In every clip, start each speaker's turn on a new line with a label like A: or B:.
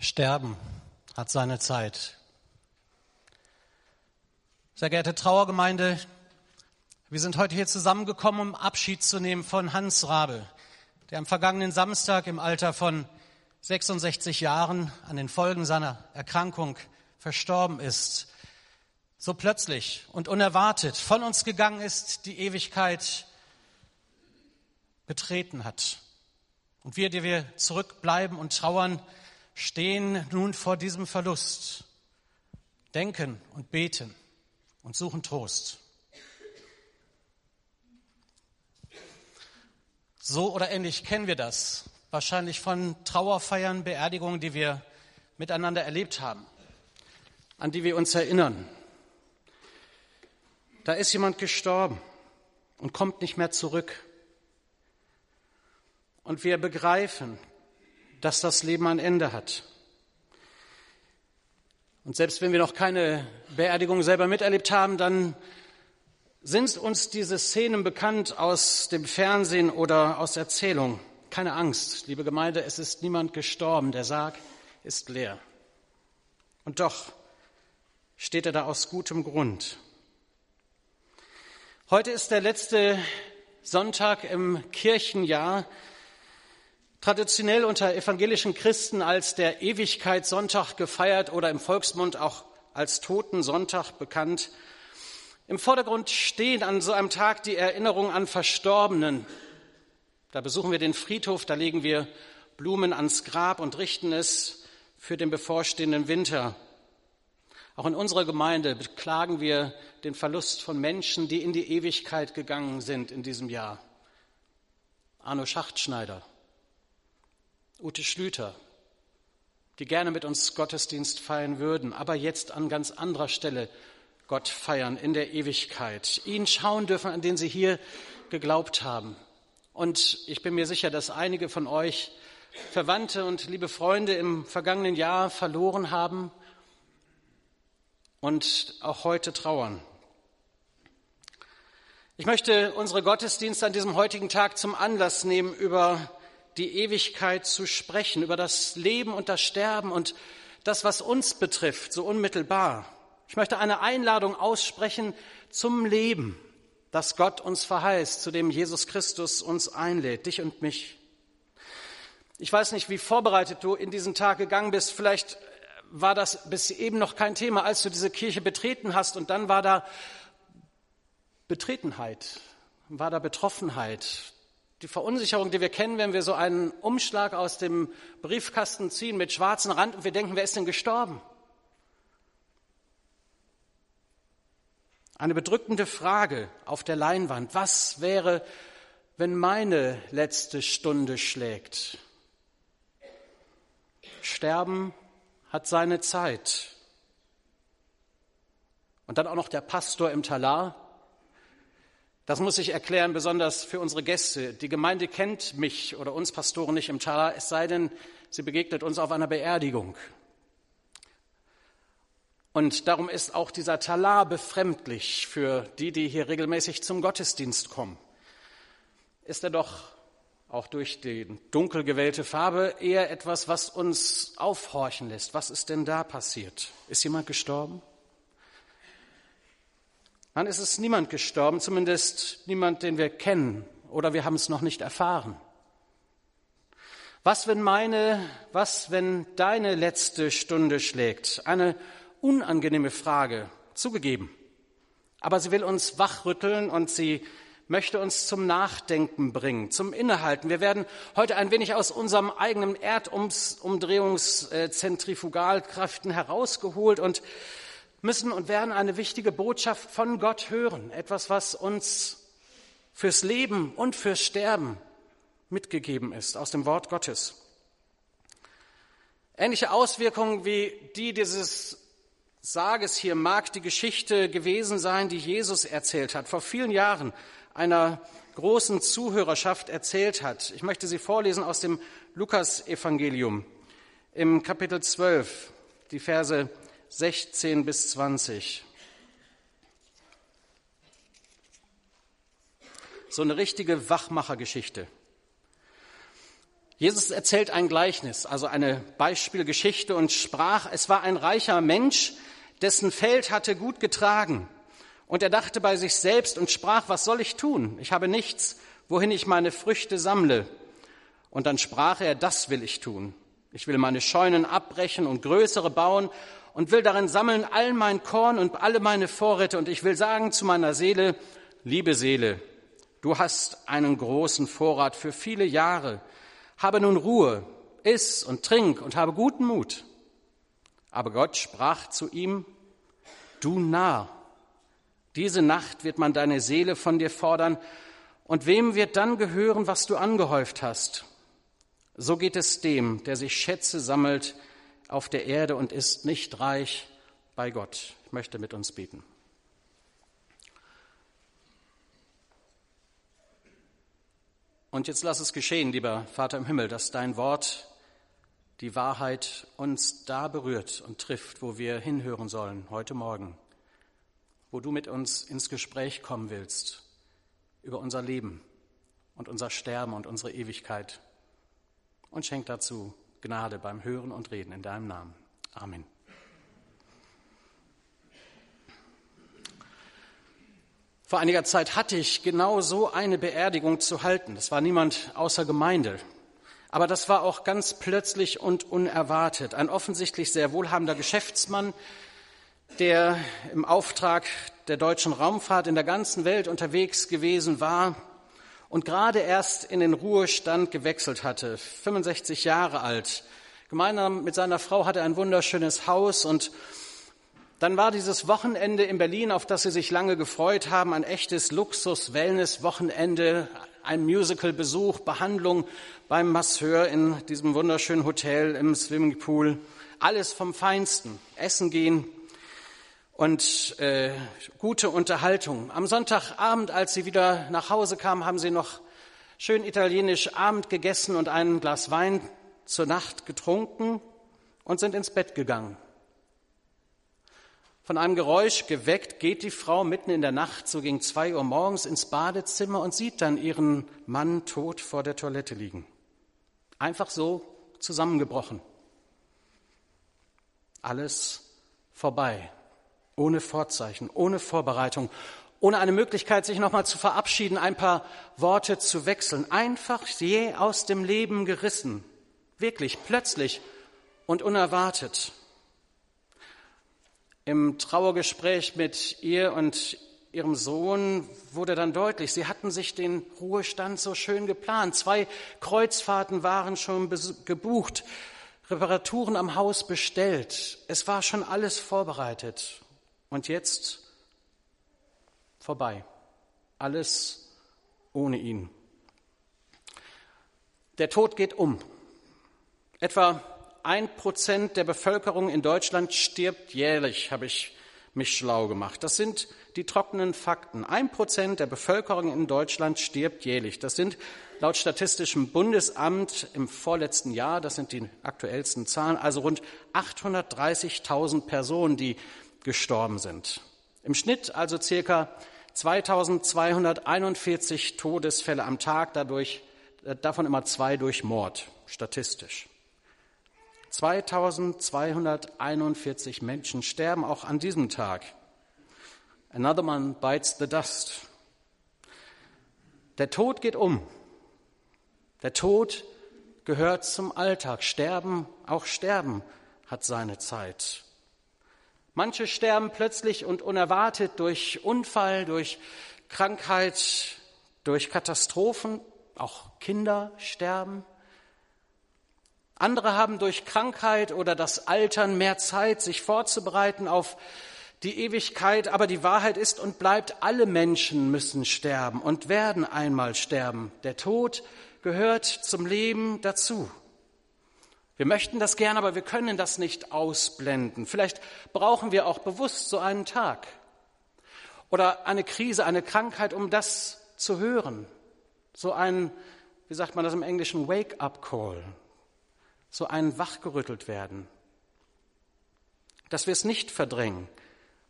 A: Sterben hat seine Zeit. Sehr geehrte Trauergemeinde, wir sind heute hier zusammengekommen, um Abschied zu nehmen von Hans Rabe, der am vergangenen Samstag im Alter von 66 Jahren an den Folgen seiner Erkrankung verstorben ist. So plötzlich und unerwartet von uns gegangen ist, die Ewigkeit betreten hat. Und wir, die wir zurückbleiben und trauern, stehen nun vor diesem Verlust, denken und beten und suchen Trost. So oder ähnlich kennen wir das, wahrscheinlich von Trauerfeiern, Beerdigungen, die wir miteinander erlebt haben, an die wir uns erinnern. Da ist jemand gestorben und kommt nicht mehr zurück. Und wir begreifen, dass das Leben ein Ende hat. Und selbst wenn wir noch keine Beerdigung selber miterlebt haben, dann sind uns diese Szenen bekannt aus dem Fernsehen oder aus Erzählung. Keine Angst, liebe Gemeinde, es ist niemand gestorben. Der Sarg ist leer. Und doch steht er da aus gutem Grund. Heute ist der letzte Sonntag im Kirchenjahr traditionell unter evangelischen Christen als der Ewigkeitssonntag gefeiert oder im Volksmund auch als Totensonntag bekannt. Im Vordergrund stehen an so einem Tag die Erinnerung an Verstorbenen. Da besuchen wir den Friedhof, da legen wir Blumen ans Grab und richten es für den bevorstehenden Winter. Auch in unserer Gemeinde beklagen wir den Verlust von Menschen, die in die Ewigkeit gegangen sind in diesem Jahr. Arno Schachtschneider, Ute Schlüter, die gerne mit uns Gottesdienst feiern würden, aber jetzt an ganz anderer Stelle Gott feiern in der Ewigkeit, ihn schauen dürfen, an den sie hier geglaubt haben. Und ich bin mir sicher, dass einige von euch Verwandte und liebe Freunde im vergangenen Jahr verloren haben und auch heute trauern. Ich möchte unsere Gottesdienste an diesem heutigen Tag zum Anlass nehmen, über die Ewigkeit zu sprechen, über das Leben und das Sterben und das, was uns betrifft, so unmittelbar. Ich möchte eine Einladung aussprechen zum Leben, das Gott uns verheißt, zu dem Jesus Christus uns einlädt, dich und mich. Ich weiß nicht, wie vorbereitet du in diesen Tag gegangen bist. Vielleicht war das bis eben noch kein Thema, als du diese Kirche betreten hast und dann war da Betretenheit, war da Betroffenheit, die Verunsicherung, die wir kennen, wenn wir so einen Umschlag aus dem Briefkasten ziehen mit schwarzem Rand und wir denken, wer ist denn gestorben? Eine bedrückende Frage auf der Leinwand. Was wäre, wenn meine letzte Stunde schlägt? Sterben hat seine Zeit. Und dann auch noch der Pastor im Talar, das muss ich erklären, besonders für unsere Gäste. Die Gemeinde kennt mich oder uns Pastoren nicht im Talar, es sei denn, sie begegnet uns auf einer Beerdigung. Und darum ist auch dieser Talar befremdlich für die, die hier regelmäßig zum Gottesdienst kommen. Ist er doch auch durch die dunkel gewählte Farbe eher etwas, was uns aufhorchen lässt. Was ist denn da passiert? Ist jemand gestorben? Dann ist es niemand gestorben, zumindest niemand, den wir kennen oder wir haben es noch nicht erfahren. Was, wenn meine, was, wenn deine letzte Stunde schlägt? Eine unangenehme Frage, zugegeben. Aber sie will uns wachrütteln und sie möchte uns zum Nachdenken bringen, zum Innehalten. Wir werden heute ein wenig aus unserem eigenen Erdumdrehungszentrifugalkräften herausgeholt und müssen und werden eine wichtige Botschaft von Gott hören, etwas, was uns fürs Leben und fürs Sterben mitgegeben ist aus dem Wort Gottes. Ähnliche Auswirkungen wie die dieses Sages hier mag die Geschichte gewesen sein, die Jesus erzählt hat, vor vielen Jahren einer großen Zuhörerschaft erzählt hat. Ich möchte sie vorlesen aus dem Lukas-Evangelium im Kapitel 12, die Verse 16 bis 20. So eine richtige Wachmachergeschichte. Jesus erzählt ein Gleichnis, also eine Beispielgeschichte und sprach, es war ein reicher Mensch, dessen Feld hatte gut getragen. Und er dachte bei sich selbst und sprach, was soll ich tun? Ich habe nichts, wohin ich meine Früchte sammle. Und dann sprach er, das will ich tun. Ich will meine Scheunen abbrechen und größere bauen und will darin sammeln all mein Korn und alle meine Vorräte. Und ich will sagen zu meiner Seele, liebe Seele, du hast einen großen Vorrat für viele Jahre. Habe nun Ruhe, iss und trink und habe guten Mut. Aber Gott sprach zu ihm, du Narr, diese Nacht wird man deine Seele von dir fordern, und wem wird dann gehören, was du angehäuft hast? So geht es dem, der sich Schätze sammelt auf der Erde und ist nicht reich bei Gott. Ich möchte mit uns beten. Und jetzt lass es geschehen, lieber Vater im Himmel, dass dein Wort, die Wahrheit uns da berührt und trifft, wo wir hinhören sollen heute Morgen, wo du mit uns ins Gespräch kommen willst über unser Leben und unser Sterben und unsere Ewigkeit und schenk dazu Gnade beim Hören und Reden in deinem Namen. Amen. Vor einiger Zeit hatte ich genau so eine Beerdigung zu halten. Das war niemand außer Gemeinde. Aber das war auch ganz plötzlich und unerwartet. Ein offensichtlich sehr wohlhabender Geschäftsmann, der im Auftrag der deutschen Raumfahrt in der ganzen Welt unterwegs gewesen war, und gerade erst in den Ruhestand gewechselt hatte, 65 Jahre alt. Gemeinsam mit seiner Frau hatte er ein wunderschönes Haus und dann war dieses Wochenende in Berlin, auf das sie sich lange gefreut haben, ein echtes Luxus-Wellness-Wochenende, ein Musical-Besuch, Behandlung beim Masseur in diesem wunderschönen Hotel im Swimmingpool. Alles vom Feinsten. Essen gehen, und äh, gute Unterhaltung. Am Sonntagabend, als sie wieder nach Hause kamen, haben sie noch schön italienisch Abend gegessen und ein Glas Wein zur Nacht getrunken und sind ins Bett gegangen. Von einem Geräusch geweckt geht die Frau mitten in der Nacht, so gegen zwei Uhr morgens, ins Badezimmer und sieht dann ihren Mann tot vor der Toilette liegen. Einfach so zusammengebrochen. Alles vorbei ohne Vorzeichen, ohne Vorbereitung, ohne eine Möglichkeit, sich nochmal zu verabschieden, ein paar Worte zu wechseln, einfach je aus dem Leben gerissen, wirklich plötzlich und unerwartet. Im Trauergespräch mit ihr und ihrem Sohn wurde dann deutlich, sie hatten sich den Ruhestand so schön geplant. Zwei Kreuzfahrten waren schon gebucht, Reparaturen am Haus bestellt. Es war schon alles vorbereitet. Und jetzt vorbei. Alles ohne ihn. Der Tod geht um. Etwa ein Prozent der Bevölkerung in Deutschland stirbt jährlich, habe ich mich schlau gemacht. Das sind die trockenen Fakten. Ein Prozent der Bevölkerung in Deutschland stirbt jährlich. Das sind laut Statistischem Bundesamt im vorletzten Jahr, das sind die aktuellsten Zahlen, also rund 830.000 Personen, die gestorben sind. Im Schnitt also circa 2241 Todesfälle am Tag, dadurch, äh, davon immer zwei durch Mord, statistisch. 2241 Menschen sterben auch an diesem Tag. Another man bites the dust. Der Tod geht um. Der Tod gehört zum Alltag. Sterben, auch Sterben hat seine Zeit. Manche sterben plötzlich und unerwartet durch Unfall, durch Krankheit, durch Katastrophen. Auch Kinder sterben. Andere haben durch Krankheit oder das Altern mehr Zeit, sich vorzubereiten auf die Ewigkeit. Aber die Wahrheit ist und bleibt, alle Menschen müssen sterben und werden einmal sterben. Der Tod gehört zum Leben dazu. Wir möchten das gern, aber wir können das nicht ausblenden. Vielleicht brauchen wir auch bewusst so einen Tag oder eine Krise, eine Krankheit, um das zu hören. So ein, wie sagt man das im Englischen, Wake-up-Call. So ein Wachgerüttelt werden. Dass wir es nicht verdrängen.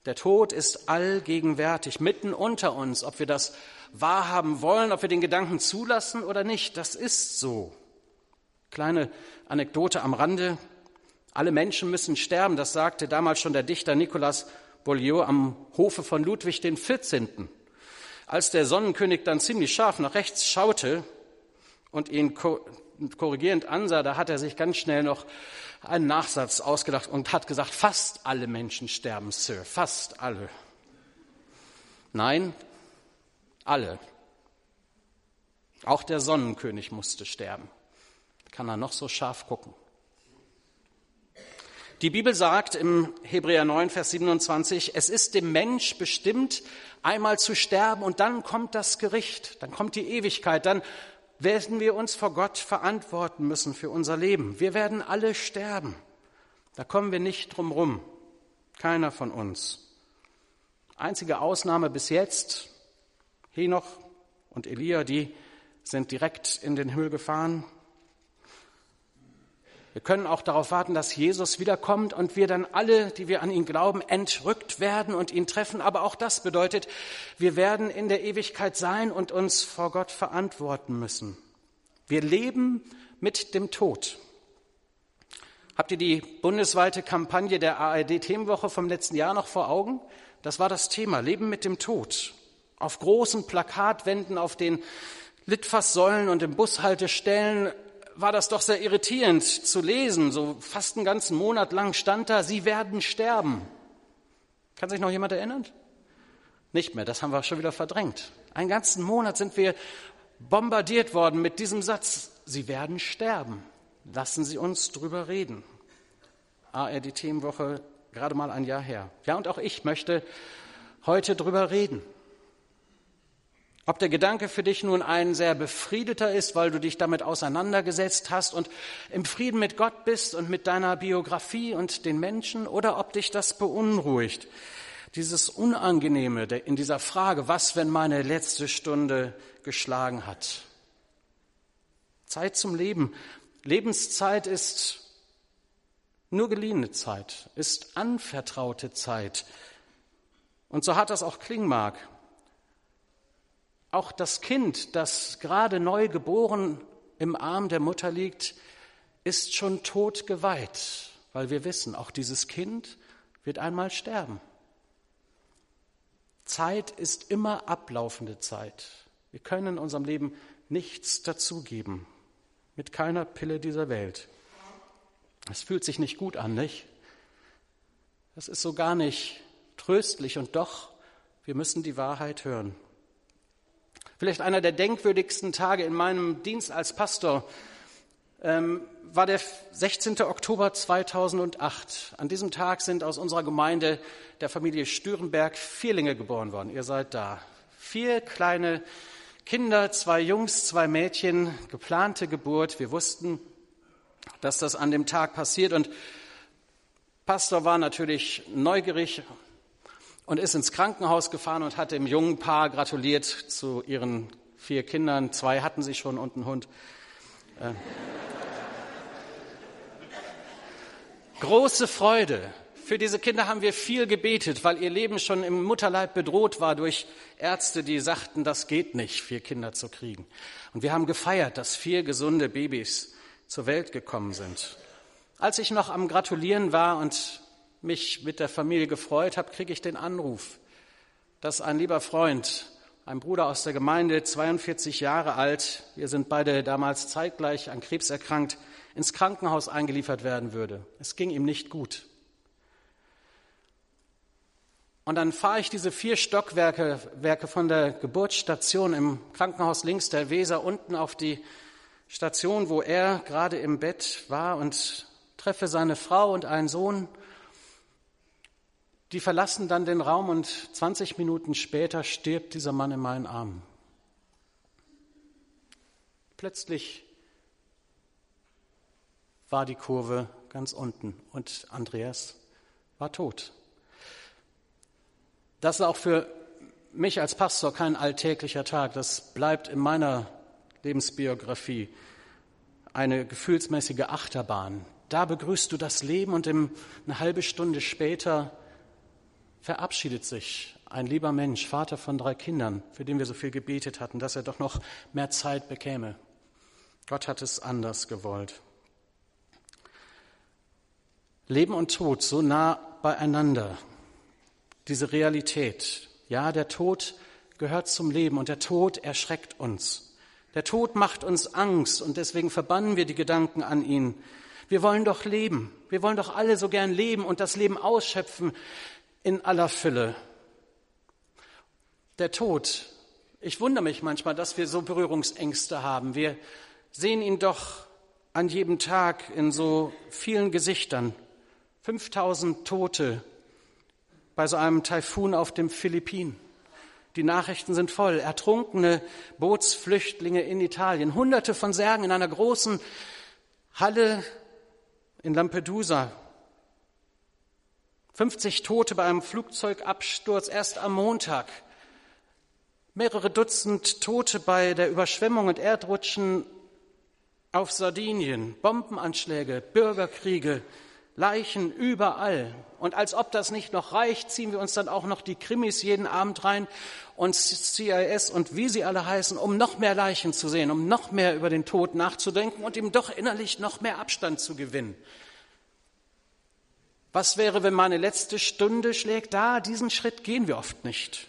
A: Der Tod ist allgegenwärtig, mitten unter uns, ob wir das wahrhaben wollen, ob wir den Gedanken zulassen oder nicht. Das ist so. Kleine Anekdote am Rande. Alle Menschen müssen sterben, das sagte damals schon der Dichter Nicolas Boileau am Hofe von Ludwig XIV. Als der Sonnenkönig dann ziemlich scharf nach rechts schaute und ihn korrigierend ansah, da hat er sich ganz schnell noch einen Nachsatz ausgedacht und hat gesagt, fast alle Menschen sterben, Sir, fast alle. Nein, alle. Auch der Sonnenkönig musste sterben. Kann er noch so scharf gucken. Die Bibel sagt im Hebräer 9, Vers 27, es ist dem Mensch bestimmt, einmal zu sterben und dann kommt das Gericht, dann kommt die Ewigkeit, dann werden wir uns vor Gott verantworten müssen für unser Leben. Wir werden alle sterben. Da kommen wir nicht drum rum. Keiner von uns. Einzige Ausnahme bis jetzt, Henoch und Elia, die sind direkt in den Himmel gefahren. Wir können auch darauf warten, dass Jesus wiederkommt und wir dann alle, die wir an ihn glauben, entrückt werden und ihn treffen. Aber auch das bedeutet, wir werden in der Ewigkeit sein und uns vor Gott verantworten müssen. Wir leben mit dem Tod. Habt ihr die bundesweite Kampagne der ARD-Themenwoche vom letzten Jahr noch vor Augen? Das war das Thema, Leben mit dem Tod. Auf großen Plakatwänden, auf den Litfaßsäulen und im Bushaltestellen war das doch sehr irritierend zu lesen. So fast einen ganzen Monat lang stand da, Sie werden sterben. Kann sich noch jemand erinnern? Nicht mehr, das haben wir schon wieder verdrängt. Einen ganzen Monat sind wir bombardiert worden mit diesem Satz, Sie werden sterben. Lassen Sie uns drüber reden. ARD Themenwoche, gerade mal ein Jahr her. Ja, und auch ich möchte heute drüber reden. Ob der Gedanke für dich nun ein sehr befriedeter ist, weil du dich damit auseinandergesetzt hast und im Frieden mit Gott bist und mit deiner Biografie und den Menschen, oder ob dich das beunruhigt, dieses Unangenehme in dieser Frage, was, wenn meine letzte Stunde geschlagen hat. Zeit zum Leben. Lebenszeit ist nur geliehene Zeit, ist anvertraute Zeit. Und so hat das auch klingen mag. Auch das Kind, das gerade neu geboren im Arm der Mutter liegt, ist schon tot geweiht, weil wir wissen, auch dieses Kind wird einmal sterben. Zeit ist immer ablaufende Zeit. Wir können in unserem Leben nichts dazugeben, mit keiner Pille dieser Welt. Es fühlt sich nicht gut an, nicht? Das ist so gar nicht tröstlich und doch, wir müssen die Wahrheit hören. Vielleicht einer der denkwürdigsten Tage in meinem Dienst als Pastor ähm, war der 16. Oktober 2008. An diesem Tag sind aus unserer Gemeinde der Familie Stürenberg Vierlinge geboren worden. Ihr seid da. Vier kleine Kinder, zwei Jungs, zwei Mädchen, geplante Geburt. Wir wussten, dass das an dem Tag passiert und Pastor war natürlich neugierig und ist ins Krankenhaus gefahren und hat dem jungen Paar gratuliert zu ihren vier Kindern. Zwei hatten sie schon und einen Hund. Äh. Große Freude. Für diese Kinder haben wir viel gebetet, weil ihr Leben schon im Mutterleib bedroht war durch Ärzte, die sagten, das geht nicht, vier Kinder zu kriegen. Und wir haben gefeiert, dass vier gesunde Babys zur Welt gekommen sind. Als ich noch am Gratulieren war und mich mit der Familie gefreut habe, kriege ich den Anruf, dass ein lieber Freund, ein Bruder aus der Gemeinde, 42 Jahre alt, wir sind beide damals zeitgleich an Krebs erkrankt, ins Krankenhaus eingeliefert werden würde. Es ging ihm nicht gut. Und dann fahre ich diese vier Stockwerke Werke von der Geburtsstation im Krankenhaus links der Weser unten auf die Station, wo er gerade im Bett war und treffe seine Frau und einen Sohn die verlassen dann den Raum und 20 Minuten später stirbt dieser Mann in meinen Armen. Plötzlich war die Kurve ganz unten und Andreas war tot. Das ist auch für mich als Pastor kein alltäglicher Tag. Das bleibt in meiner Lebensbiografie eine gefühlsmäßige Achterbahn. Da begrüßt du das Leben und eine halbe Stunde später verabschiedet sich ein lieber Mensch, Vater von drei Kindern, für den wir so viel gebetet hatten, dass er doch noch mehr Zeit bekäme. Gott hat es anders gewollt. Leben und Tod so nah beieinander, diese Realität. Ja, der Tod gehört zum Leben und der Tod erschreckt uns. Der Tod macht uns Angst und deswegen verbannen wir die Gedanken an ihn. Wir wollen doch leben. Wir wollen doch alle so gern leben und das Leben ausschöpfen in aller Fülle. Der Tod. Ich wundere mich manchmal, dass wir so Berührungsängste haben. Wir sehen ihn doch an jedem Tag in so vielen Gesichtern. 5000 Tote bei so einem Taifun auf dem Philippinen. Die Nachrichten sind voll. Ertrunkene Bootsflüchtlinge in Italien. Hunderte von Särgen in einer großen Halle in Lampedusa. 50 Tote bei einem Flugzeugabsturz erst am Montag. Mehrere Dutzend Tote bei der Überschwemmung und Erdrutschen auf Sardinien. Bombenanschläge, Bürgerkriege, Leichen überall. Und als ob das nicht noch reicht, ziehen wir uns dann auch noch die Krimis jeden Abend rein und CIS und wie sie alle heißen, um noch mehr Leichen zu sehen, um noch mehr über den Tod nachzudenken und ihm doch innerlich noch mehr Abstand zu gewinnen. Was wäre, wenn meine letzte Stunde schlägt? Da, diesen Schritt gehen wir oft nicht.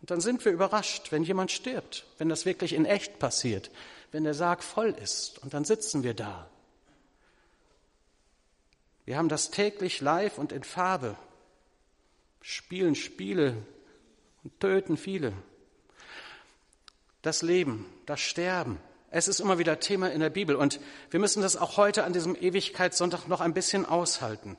A: Und dann sind wir überrascht, wenn jemand stirbt, wenn das wirklich in echt passiert, wenn der Sarg voll ist. Und dann sitzen wir da wir haben das täglich live und in Farbe, spielen Spiele und töten viele. Das Leben, das Sterben, es ist immer wieder Thema in der Bibel und wir müssen das auch heute an diesem Ewigkeitssonntag noch ein bisschen aushalten.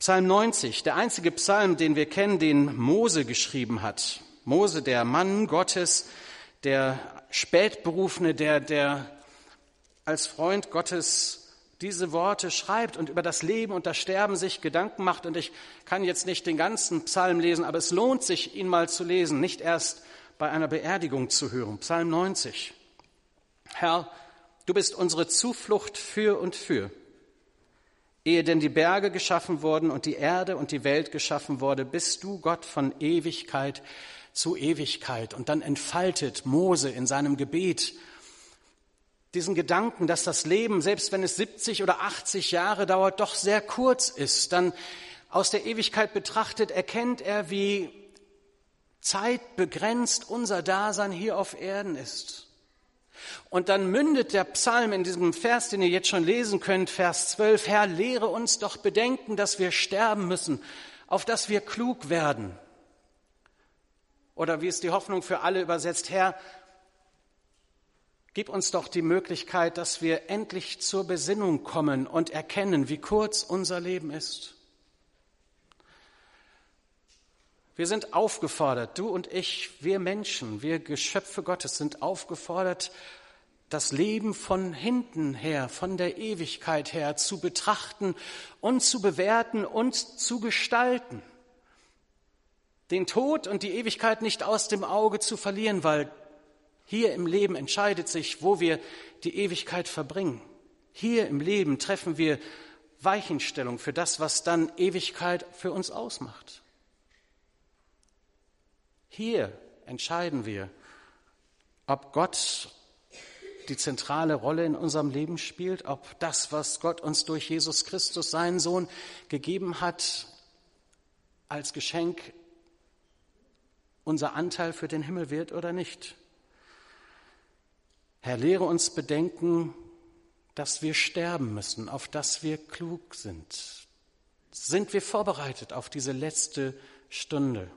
A: Psalm 90, der einzige Psalm, den wir kennen, den Mose geschrieben hat. Mose, der Mann Gottes, der Spätberufene, der, der als Freund Gottes diese Worte schreibt und über das Leben und das Sterben sich Gedanken macht. Und ich kann jetzt nicht den ganzen Psalm lesen, aber es lohnt sich, ihn mal zu lesen, nicht erst bei einer Beerdigung zu hören. Psalm 90. Herr, du bist unsere Zuflucht für und für. Ehe denn die Berge geschaffen wurden und die Erde und die Welt geschaffen wurde, bist du Gott von Ewigkeit zu Ewigkeit. Und dann entfaltet Mose in seinem Gebet diesen Gedanken, dass das Leben, selbst wenn es 70 oder 80 Jahre dauert, doch sehr kurz ist, dann aus der Ewigkeit betrachtet erkennt er, wie zeitbegrenzt unser Dasein hier auf Erden ist. Und dann mündet der Psalm in diesem Vers, den ihr jetzt schon lesen könnt, Vers 12, Herr, lehre uns doch bedenken, dass wir sterben müssen, auf dass wir klug werden. Oder wie es die Hoffnung für alle übersetzt, Herr, Gib uns doch die Möglichkeit, dass wir endlich zur Besinnung kommen und erkennen, wie kurz unser Leben ist. Wir sind aufgefordert, du und ich, wir Menschen, wir Geschöpfe Gottes sind aufgefordert, das Leben von hinten her, von der Ewigkeit her zu betrachten und zu bewerten und zu gestalten. Den Tod und die Ewigkeit nicht aus dem Auge zu verlieren, weil hier im Leben entscheidet sich, wo wir die Ewigkeit verbringen. Hier im Leben treffen wir Weichenstellung für das, was dann Ewigkeit für uns ausmacht. Hier entscheiden wir, ob Gott die zentrale Rolle in unserem Leben spielt, ob das, was Gott uns durch Jesus Christus, seinen Sohn, gegeben hat, als Geschenk unser Anteil für den Himmel wird oder nicht. Herr, lehre uns bedenken, dass wir sterben müssen, auf dass wir klug sind. Sind wir vorbereitet auf diese letzte Stunde?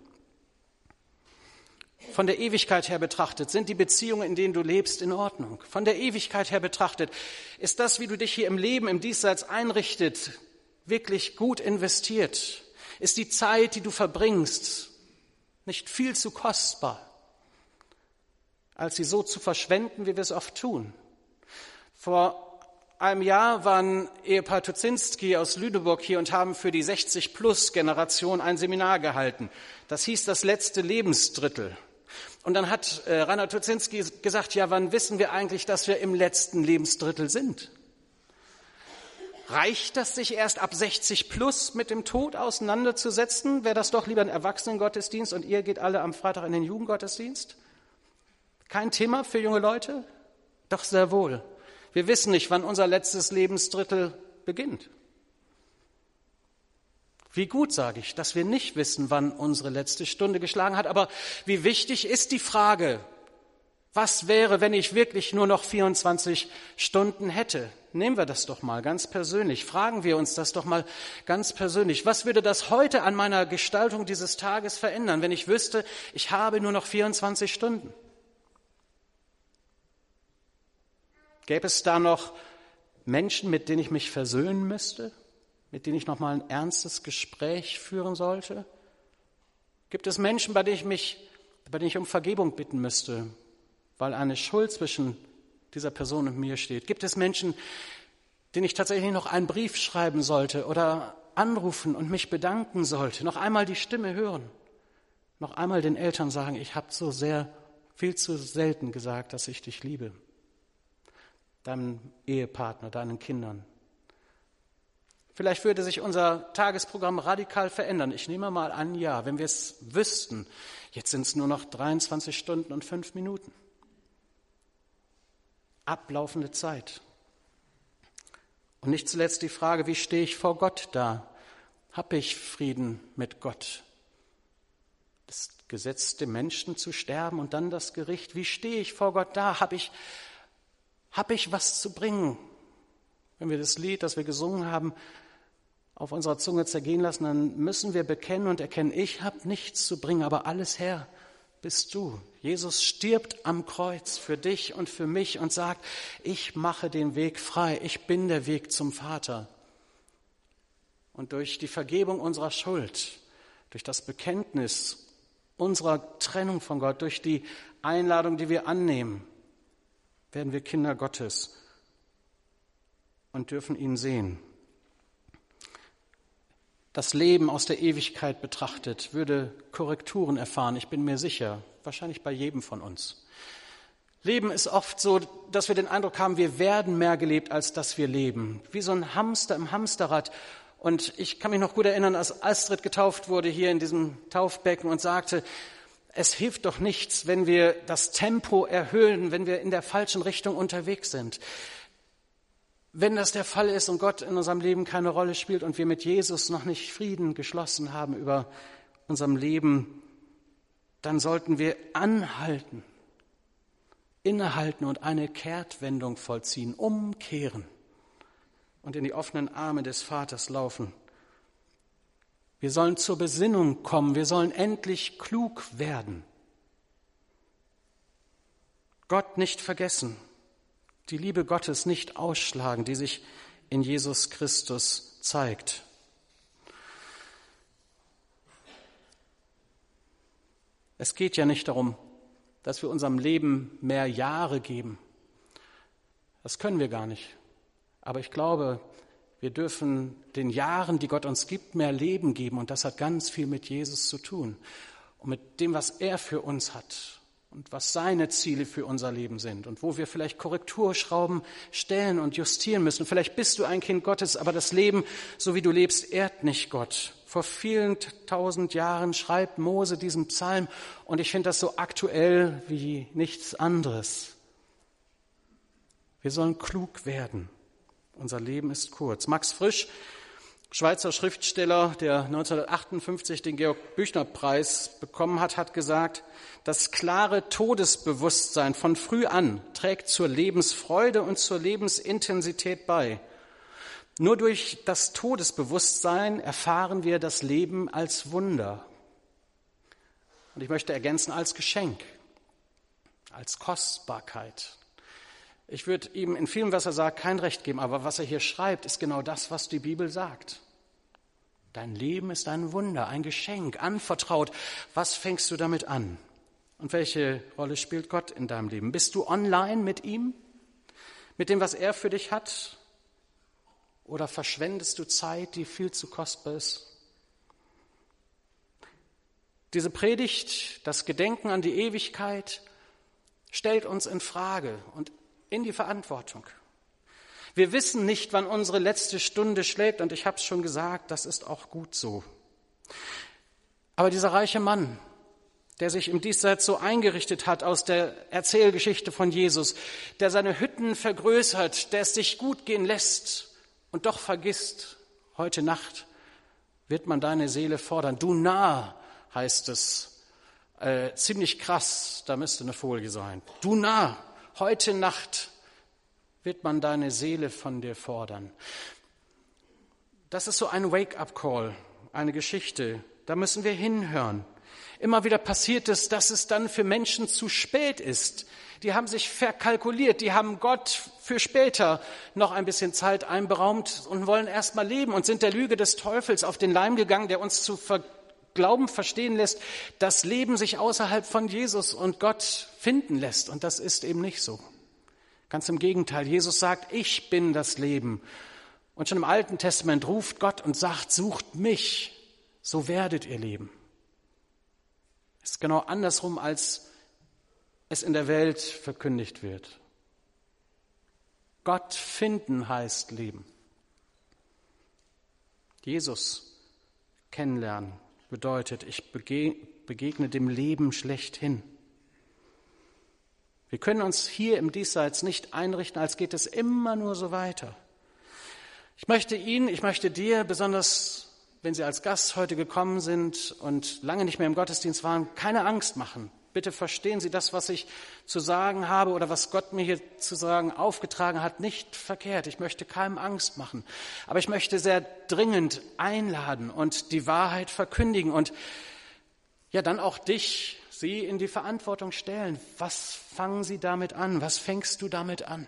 A: Von der Ewigkeit her betrachtet, sind die Beziehungen, in denen du lebst, in Ordnung? Von der Ewigkeit her betrachtet, ist das, wie du dich hier im Leben, im Diesseits einrichtet, wirklich gut investiert? Ist die Zeit, die du verbringst, nicht viel zu kostbar? als sie so zu verschwenden, wie wir es oft tun. Vor einem Jahr waren Ehepaar Tuzinski aus Lüneburg hier und haben für die 60-Plus-Generation ein Seminar gehalten. Das hieß das letzte Lebensdrittel. Und dann hat äh, Rainer Tuzinski gesagt, ja, wann wissen wir eigentlich, dass wir im letzten Lebensdrittel sind? Reicht das, sich erst ab 60 plus mit dem Tod auseinanderzusetzen? Wäre das doch lieber ein Erwachsenengottesdienst und ihr geht alle am Freitag in den Jugendgottesdienst? Kein Thema für junge Leute? Doch sehr wohl. Wir wissen nicht, wann unser letztes Lebensdrittel beginnt. Wie gut, sage ich, dass wir nicht wissen, wann unsere letzte Stunde geschlagen hat. Aber wie wichtig ist die Frage, was wäre, wenn ich wirklich nur noch 24 Stunden hätte? Nehmen wir das doch mal ganz persönlich. Fragen wir uns das doch mal ganz persönlich. Was würde das heute an meiner Gestaltung dieses Tages verändern, wenn ich wüsste, ich habe nur noch 24 Stunden? Gäbe es da noch Menschen, mit denen ich mich versöhnen müsste? Mit denen ich noch mal ein ernstes Gespräch führen sollte? Gibt es Menschen, bei denen ich mich, bei denen ich um Vergebung bitten müsste, weil eine Schuld zwischen dieser Person und mir steht? Gibt es Menschen, denen ich tatsächlich noch einen Brief schreiben sollte oder anrufen und mich bedanken sollte? Noch einmal die Stimme hören? Noch einmal den Eltern sagen, ich habe so sehr, viel zu selten gesagt, dass ich dich liebe. Deinem Ehepartner, deinen Kindern, Vielleicht würde sich unser Tagesprogramm radikal verändern. Ich nehme mal an, ja, wenn wir es wüssten. Jetzt sind es nur noch 23 Stunden und fünf Minuten. Ablaufende Zeit. Und nicht zuletzt die Frage, wie stehe ich vor Gott da? Habe ich Frieden mit Gott? Das Gesetz, dem Menschen zu sterben und dann das Gericht. Wie stehe ich vor Gott da? Habe ich, hab ich was zu bringen? Wenn wir das Lied, das wir gesungen haben, auf unserer Zunge zergehen lassen, dann müssen wir bekennen und erkennen, ich habe nichts zu bringen, aber alles Herr bist du. Jesus stirbt am Kreuz für dich und für mich und sagt, ich mache den Weg frei, ich bin der Weg zum Vater. Und durch die Vergebung unserer Schuld, durch das Bekenntnis unserer Trennung von Gott, durch die Einladung, die wir annehmen, werden wir Kinder Gottes und dürfen ihn sehen das Leben aus der Ewigkeit betrachtet, würde Korrekturen erfahren, ich bin mir sicher, wahrscheinlich bei jedem von uns. Leben ist oft so, dass wir den Eindruck haben, wir werden mehr gelebt, als dass wir leben. Wie so ein Hamster im Hamsterrad. Und ich kann mich noch gut erinnern, als Astrid getauft wurde hier in diesem Taufbecken und sagte, es hilft doch nichts, wenn wir das Tempo erhöhen, wenn wir in der falschen Richtung unterwegs sind. Wenn das der Fall ist und Gott in unserem Leben keine Rolle spielt und wir mit Jesus noch nicht Frieden geschlossen haben über unserem Leben, dann sollten wir anhalten, innehalten und eine Kehrtwendung vollziehen, umkehren und in die offenen Arme des Vaters laufen. Wir sollen zur Besinnung kommen, wir sollen endlich klug werden. Gott nicht vergessen, die Liebe Gottes nicht ausschlagen, die sich in Jesus Christus zeigt. Es geht ja nicht darum, dass wir unserem Leben mehr Jahre geben. Das können wir gar nicht. Aber ich glaube, wir dürfen den Jahren, die Gott uns gibt, mehr Leben geben. Und das hat ganz viel mit Jesus zu tun und mit dem, was er für uns hat und was seine Ziele für unser Leben sind und wo wir vielleicht Korrekturschrauben stellen und justieren müssen. Vielleicht bist du ein Kind Gottes, aber das Leben, so wie du lebst, ehrt nicht Gott. Vor vielen tausend Jahren schreibt Mose diesen Psalm und ich finde das so aktuell wie nichts anderes. Wir sollen klug werden. Unser Leben ist kurz. Max Frisch Schweizer Schriftsteller, der 1958 den Georg Büchner Preis bekommen hat, hat gesagt, das klare Todesbewusstsein von früh an trägt zur Lebensfreude und zur Lebensintensität bei. Nur durch das Todesbewusstsein erfahren wir das Leben als Wunder. Und ich möchte ergänzen als Geschenk, als Kostbarkeit. Ich würde ihm in vielem, was er sagt, kein Recht geben, aber was er hier schreibt, ist genau das, was die Bibel sagt. Dein Leben ist ein Wunder, ein Geschenk, anvertraut. Was fängst du damit an? Und welche Rolle spielt Gott in deinem Leben? Bist du online mit ihm? Mit dem, was er für dich hat? Oder verschwendest du Zeit, die viel zu kostbar ist? Diese Predigt, das Gedenken an die Ewigkeit, stellt uns in Frage und in die Verantwortung. Wir wissen nicht, wann unsere letzte Stunde schlägt, und ich habe es schon gesagt, das ist auch gut so. Aber dieser reiche Mann, der sich im Diesseits so eingerichtet hat aus der Erzählgeschichte von Jesus, der seine Hütten vergrößert, der es sich gut gehen lässt und doch vergisst, heute Nacht wird man deine Seele fordern. Du nah, heißt es, äh, ziemlich krass, da müsste eine Folie sein. Du nah, heute Nacht wird man deine Seele von dir fordern. Das ist so ein Wake-up-Call, eine Geschichte. Da müssen wir hinhören. Immer wieder passiert es, dass es dann für Menschen zu spät ist. Die haben sich verkalkuliert, die haben Gott für später noch ein bisschen Zeit einberaumt und wollen erst mal leben und sind der Lüge des Teufels auf den Leim gegangen, der uns zu Glauben verstehen lässt, dass Leben sich außerhalb von Jesus und Gott finden lässt. Und das ist eben nicht so. Ganz im Gegenteil, Jesus sagt, ich bin das Leben. Und schon im Alten Testament ruft Gott und sagt, sucht mich, so werdet ihr leben. Ist genau andersrum, als es in der Welt verkündigt wird. Gott finden heißt Leben. Jesus kennenlernen bedeutet, ich begegne dem Leben schlechthin. Wir können uns hier im Diesseits nicht einrichten, als geht es immer nur so weiter. Ich möchte Ihnen, ich möchte dir besonders wenn Sie als Gast heute gekommen sind und lange nicht mehr im Gottesdienst waren, keine Angst machen. Bitte verstehen Sie das, was ich zu sagen habe oder was Gott mir hier zu sagen aufgetragen hat, nicht verkehrt. Ich möchte keinem Angst machen. Aber ich möchte sehr dringend einladen und die Wahrheit verkündigen und ja, dann auch dich, Sie in die Verantwortung stellen. Was fangen Sie damit an? Was fängst du damit an?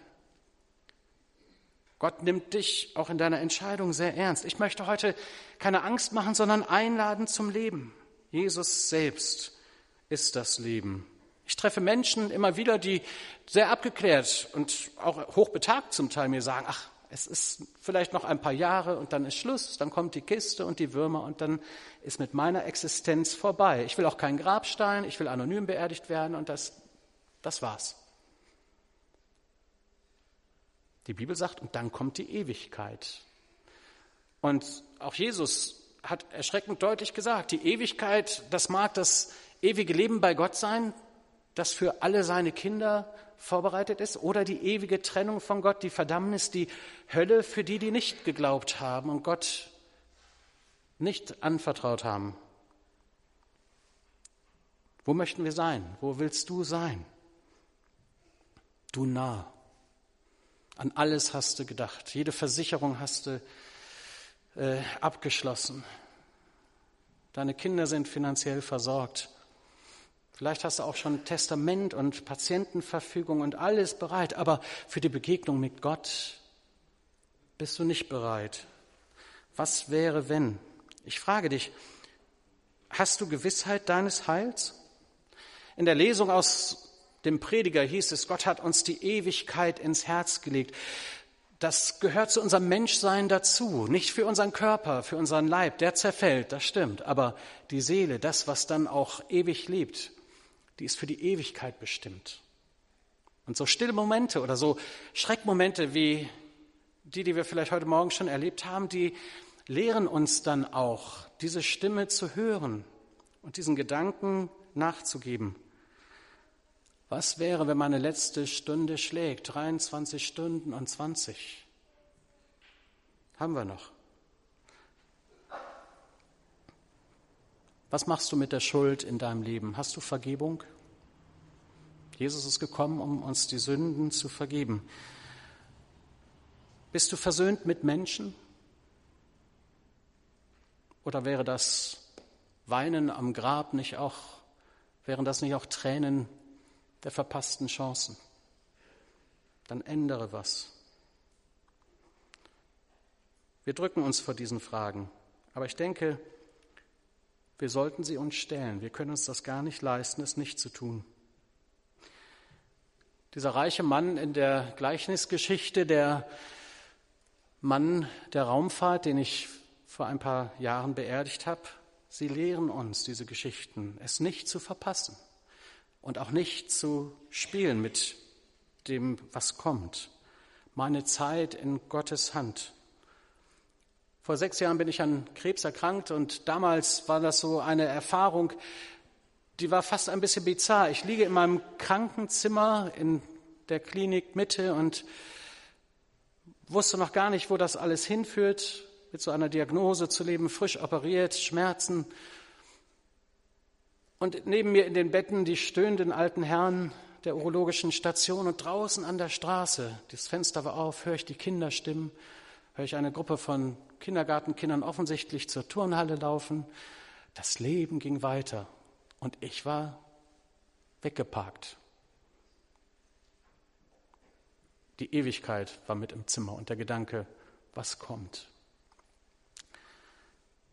A: Gott nimmt dich auch in deiner Entscheidung sehr ernst. Ich möchte heute keine Angst machen, sondern einladen zum Leben. Jesus selbst ist das Leben. Ich treffe Menschen immer wieder, die sehr abgeklärt und auch hochbetagt zum Teil mir sagen, ach, es ist vielleicht noch ein paar Jahre und dann ist Schluss, dann kommt die Kiste und die Würmer und dann ist mit meiner Existenz vorbei. Ich will auch keinen Grabstein, ich will anonym beerdigt werden und das, das war's. Die Bibel sagt, und dann kommt die Ewigkeit. Und auch Jesus hat erschreckend deutlich gesagt, die Ewigkeit, das mag das ewige Leben bei Gott sein, das für alle seine Kinder vorbereitet ist, oder die ewige Trennung von Gott, die Verdammnis, die Hölle für die, die nicht geglaubt haben und Gott nicht anvertraut haben. Wo möchten wir sein? Wo willst du sein? Du nah. An alles hast du gedacht. Jede Versicherung hast du äh, abgeschlossen. Deine Kinder sind finanziell versorgt. Vielleicht hast du auch schon Testament und Patientenverfügung und alles bereit, aber für die Begegnung mit Gott bist du nicht bereit. Was wäre, wenn? Ich frage dich, hast du Gewissheit deines Heils? In der Lesung aus dem Prediger hieß es, Gott hat uns die Ewigkeit ins Herz gelegt. Das gehört zu unserem Menschsein dazu, nicht für unseren Körper, für unseren Leib, der zerfällt, das stimmt, aber die Seele, das, was dann auch ewig lebt, die ist für die Ewigkeit bestimmt. Und so stille Momente oder so Schreckmomente wie die, die wir vielleicht heute Morgen schon erlebt haben, die lehren uns dann auch, diese Stimme zu hören und diesen Gedanken nachzugeben. Was wäre, wenn meine letzte Stunde schlägt? 23 Stunden und 20. Haben wir noch. Was machst du mit der Schuld in deinem Leben? Hast du Vergebung? Jesus ist gekommen, um uns die Sünden zu vergeben. Bist du versöhnt mit Menschen? Oder wäre das Weinen am Grab nicht auch, wären das nicht auch Tränen der verpassten Chancen. Dann ändere was. Wir drücken uns vor diesen Fragen, aber ich denke, wir sollten sie uns stellen. Wir können uns das gar nicht leisten, es nicht zu tun. Dieser reiche Mann in der Gleichnisgeschichte, der Mann der Raumfahrt, den ich vor ein paar Jahren beerdigt habe, sie lehren uns diese Geschichten, es nicht zu verpassen und auch nicht zu spielen mit dem, was kommt. Meine Zeit in Gottes Hand. Vor sechs Jahren bin ich an Krebs erkrankt und damals war das so eine Erfahrung, die war fast ein bisschen bizarr. Ich liege in meinem Krankenzimmer in der Klinik Mitte und wusste noch gar nicht, wo das alles hinführt, mit so einer Diagnose zu leben, frisch operiert, Schmerzen. Und neben mir in den Betten die stöhnenden alten Herren der urologischen Station und draußen an der Straße, das Fenster war auf, höre ich die Kinderstimmen, höre ich eine Gruppe von Kindergartenkindern offensichtlich zur Turnhalle laufen. Das Leben ging weiter und ich war weggeparkt. Die Ewigkeit war mit im Zimmer und der Gedanke, was kommt.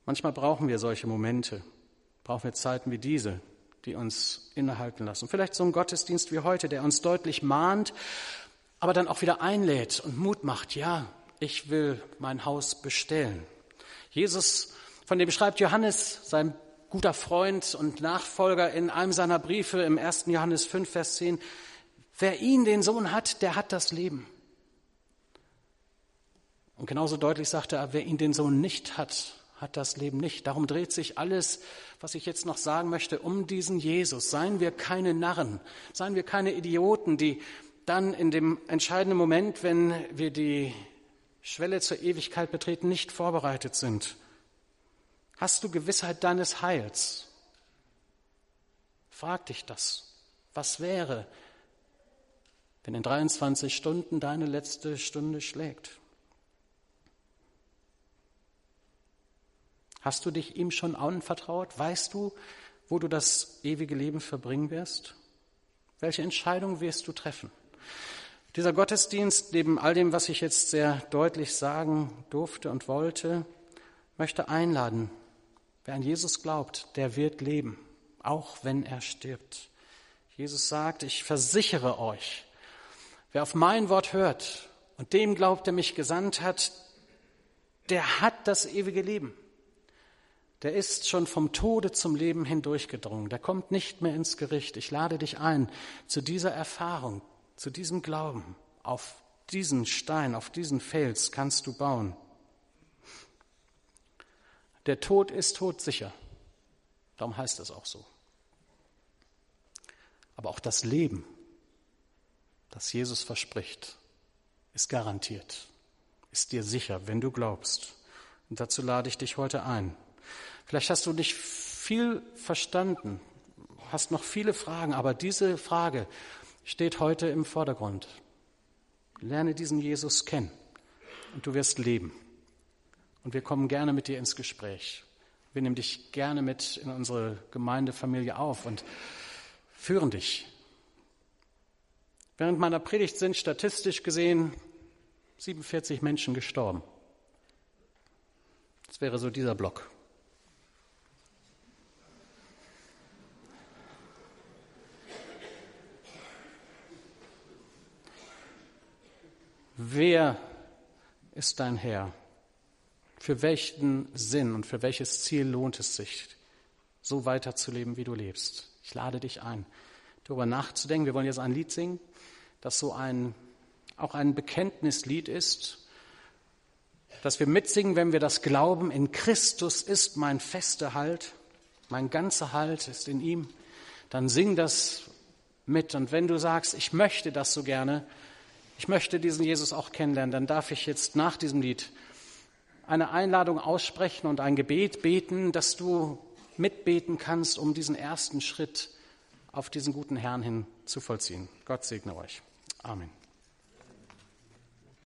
A: Manchmal brauchen wir solche Momente, brauchen wir Zeiten wie diese, die uns innehalten lassen. Vielleicht so ein Gottesdienst wie heute, der uns deutlich mahnt, aber dann auch wieder einlädt und Mut macht. Ja, ich will mein Haus bestellen. Jesus, von dem schreibt Johannes, sein guter Freund und Nachfolger in einem seiner Briefe im 1. Johannes 5, Vers 10, wer ihn, den Sohn hat, der hat das Leben. Und genauso deutlich sagte er, wer ihn, den Sohn nicht hat, hat das Leben nicht. Darum dreht sich alles, was ich jetzt noch sagen möchte, um diesen Jesus. Seien wir keine Narren, seien wir keine Idioten, die dann in dem entscheidenden Moment, wenn wir die Schwelle zur Ewigkeit betreten, nicht vorbereitet sind. Hast du Gewissheit deines Heils? Frag dich das. Was wäre, wenn in 23 Stunden deine letzte Stunde schlägt? Hast du dich ihm schon anvertraut? Weißt du, wo du das ewige Leben verbringen wirst? Welche Entscheidung wirst du treffen? Dieser Gottesdienst, neben all dem, was ich jetzt sehr deutlich sagen durfte und wollte, möchte einladen. Wer an Jesus glaubt, der wird leben, auch wenn er stirbt. Jesus sagt, ich versichere euch, wer auf mein Wort hört und dem glaubt, der mich gesandt hat, der hat das ewige Leben der ist schon vom Tode zum Leben hindurchgedrungen. Der kommt nicht mehr ins Gericht. Ich lade dich ein zu dieser Erfahrung, zu diesem Glauben. Auf diesen Stein, auf diesen Fels kannst du bauen. Der Tod ist todsicher. Darum heißt es auch so. Aber auch das Leben, das Jesus verspricht, ist garantiert, ist dir sicher, wenn du glaubst. Und dazu lade ich dich heute ein. Vielleicht hast du nicht viel verstanden, hast noch viele Fragen, aber diese Frage steht heute im Vordergrund. Lerne diesen Jesus kennen und du wirst leben. Und wir kommen gerne mit dir ins Gespräch. Wir nehmen dich gerne mit in unsere Gemeindefamilie auf und führen dich. Während meiner Predigt sind statistisch gesehen 47 Menschen gestorben. Das wäre so dieser Block. Wer ist dein Herr? Für welchen Sinn und für welches Ziel lohnt es sich, so weiterzuleben, wie du lebst? Ich lade dich ein, darüber nachzudenken. Wir wollen jetzt ein Lied singen, das so ein, auch ein Bekenntnislied ist, dass wir mitsingen, wenn wir das glauben, in Christus ist mein fester Halt, mein ganzer Halt ist in ihm, dann sing das mit. Und wenn du sagst, ich möchte das so gerne, ich möchte diesen Jesus auch kennenlernen, dann darf ich jetzt nach diesem Lied eine Einladung aussprechen und ein Gebet beten, dass du mitbeten kannst, um diesen ersten Schritt auf diesen guten Herrn hin zu vollziehen. Gott segne euch. Amen.